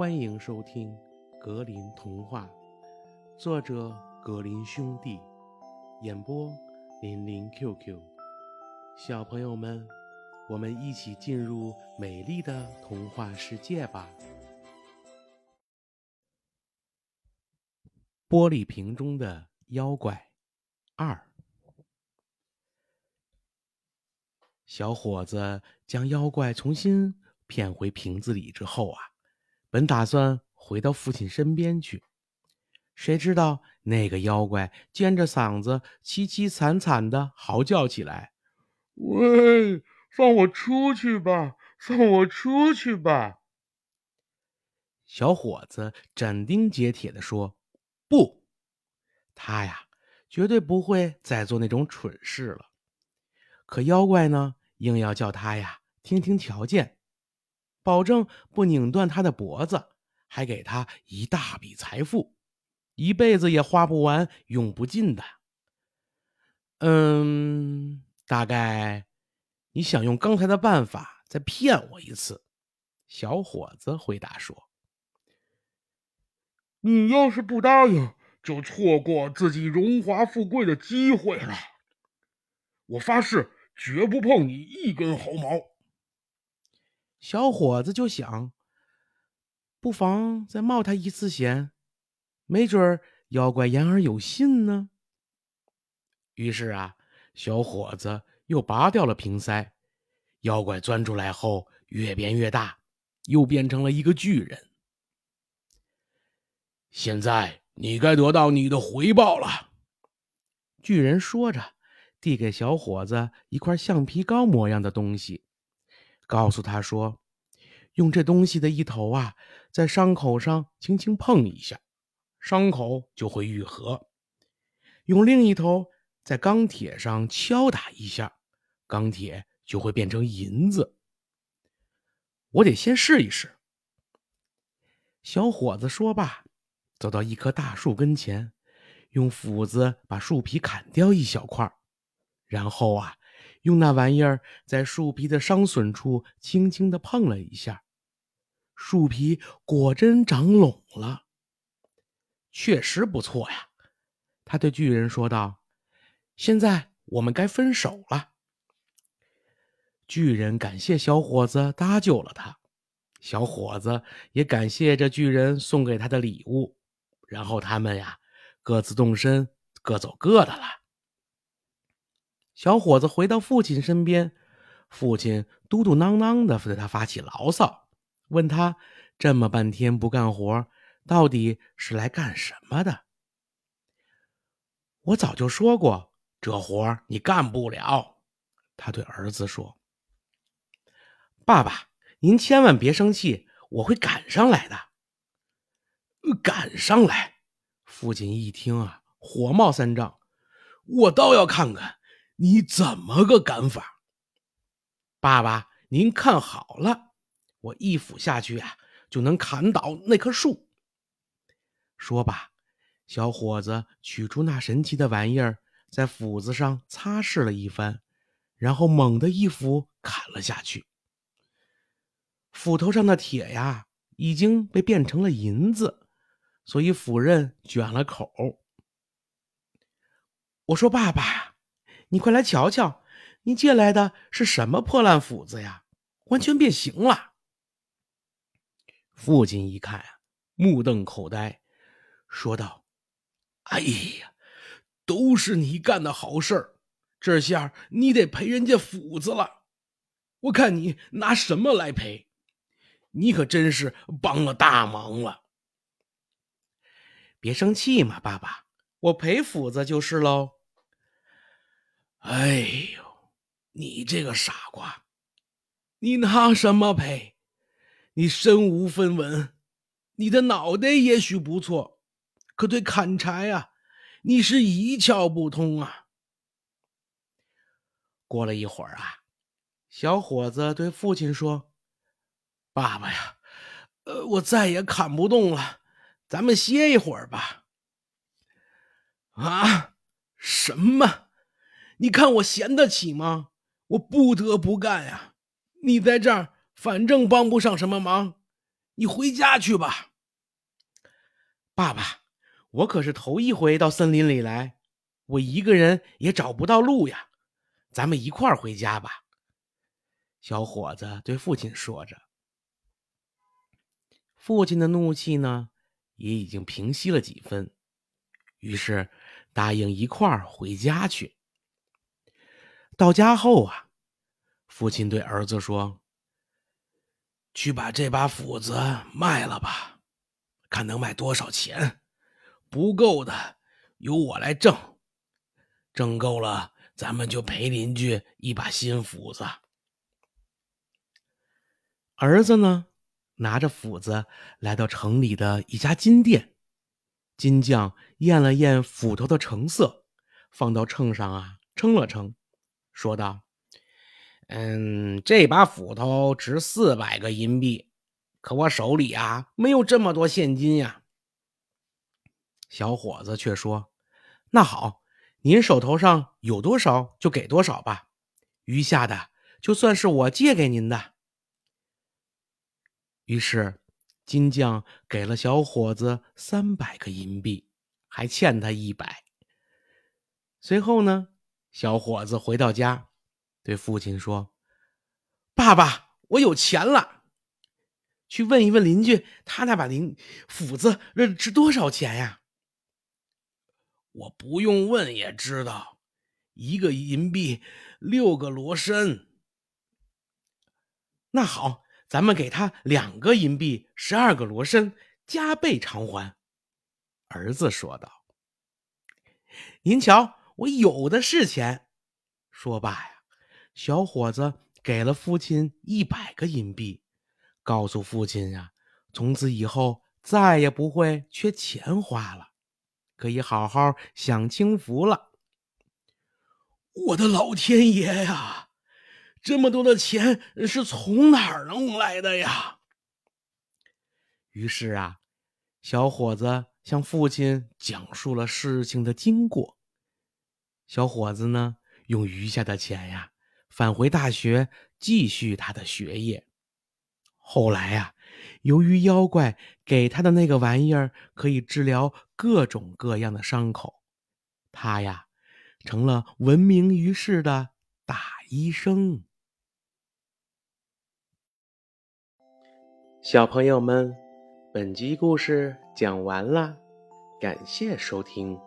欢迎收听《格林童话》，作者格林兄弟，演播林林 QQ。小朋友们，我们一起进入美丽的童话世界吧！玻璃瓶中的妖怪二，小伙子将妖怪重新骗回瓶子里之后啊。本打算回到父亲身边去，谁知道那个妖怪尖着嗓子凄凄惨惨的嚎叫起来：“喂，放我出去吧！放我出去吧！”小伙子斩钉截铁的说：“不，他呀，绝对不会再做那种蠢事了。”可妖怪呢，硬要叫他呀听听条件。保证不拧断他的脖子，还给他一大笔财富，一辈子也花不完、用不尽的。嗯，大概你想用刚才的办法再骗我一次。”小伙子回答说，“你要是不答应，就错过自己荣华富贵的机会了。我发誓，绝不碰你一根毫毛。”小伙子就想，不妨再冒他一次险，没准儿妖怪言而有信呢。于是啊，小伙子又拔掉了瓶塞，妖怪钻出来后越变越大，又变成了一个巨人。现在你该得到你的回报了，巨人说着，递给小伙子一块橡皮膏模样的东西。告诉他说：“用这东西的一头啊，在伤口上轻轻碰一下，伤口就会愈合；用另一头在钢铁上敲打一下，钢铁就会变成银子。我得先试一试。”小伙子说罢，走到一棵大树跟前，用斧子把树皮砍掉一小块，然后啊。用那玩意儿在树皮的伤损处轻轻的碰了一下，树皮果真长拢了，确实不错呀。他对巨人说道：“现在我们该分手了。”巨人感谢小伙子搭救了他，小伙子也感谢这巨人送给他的礼物，然后他们呀各自动身，各走各的了。小伙子回到父亲身边，父亲嘟嘟囔囔的对他发起牢骚，问他这么半天不干活，到底是来干什么的？我早就说过，这活你干不了。他对儿子说：“爸爸，您千万别生气，我会赶上来的。”赶上来！父亲一听啊，火冒三丈，我倒要看看。你怎么个赶法？爸爸，您看好了，我一斧下去啊，就能砍倒那棵树。说罢，小伙子取出那神奇的玩意儿，在斧子上擦拭了一番，然后猛地一斧砍了下去。斧头上的铁呀，已经被变成了银子，所以斧刃卷了口。我说：“爸爸。”你快来瞧瞧，你借来的是什么破烂斧子呀？完全变形了。父亲一看啊，目瞪口呆，说道：“哎呀，都是你干的好事儿，这下你得赔人家斧子了。我看你拿什么来赔？你可真是帮了大忙了。别生气嘛，爸爸，我赔斧子就是喽。”哎呦，你这个傻瓜，你拿什么赔？你身无分文，你的脑袋也许不错，可对砍柴啊，你是一窍不通啊。过了一会儿啊，小伙子对父亲说：“爸爸呀，呃，我再也砍不动了，咱们歇一会儿吧。”啊？什么？你看我闲得起吗？我不得不干呀！你在这儿，反正帮不上什么忙，你回家去吧。爸爸，我可是头一回到森林里来，我一个人也找不到路呀。咱们一块儿回家吧。小伙子对父亲说着。父亲的怒气呢，也已经平息了几分，于是答应一块儿回家去。到家后啊，父亲对儿子说：“去把这把斧子卖了吧，看能卖多少钱。不够的，由我来挣。挣够了，咱们就赔邻居一把新斧子。”儿子呢？拿着斧子来到城里的一家金店，金匠验了验斧头的成色，放到秤上啊，称了称，说道：“嗯，这把斧头值四百个银币，可我手里啊没有这么多现金呀。”小伙子却说：“那好，您手头上有多少就给多少吧，余下的就算是我借给您的。”于是，金匠给了小伙子三百个银币，还欠他一百。随后呢，小伙子回到家，对父亲说：“爸爸，我有钱了。去问一问邻居，他那把灵斧子值多少钱呀？”我不用问也知道，一个银币六个罗身。那好。咱们给他两个银币，十二个罗身，加倍偿还。”儿子说道。“您瞧，我有的是钱。”说罢呀，小伙子给了父亲一百个银币，告诉父亲呀，从此以后再也不会缺钱花了，可以好好享清福了。我的老天爷呀！这么多的钱是从哪儿弄来的呀？于是啊，小伙子向父亲讲述了事情的经过。小伙子呢，用余下的钱呀，返回大学继续他的学业。后来呀，由于妖怪给他的那个玩意儿可以治疗各种各样的伤口，他呀，成了闻名于世的大医生。小朋友们，本集故事讲完了，感谢收听，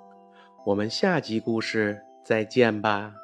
我们下集故事再见吧。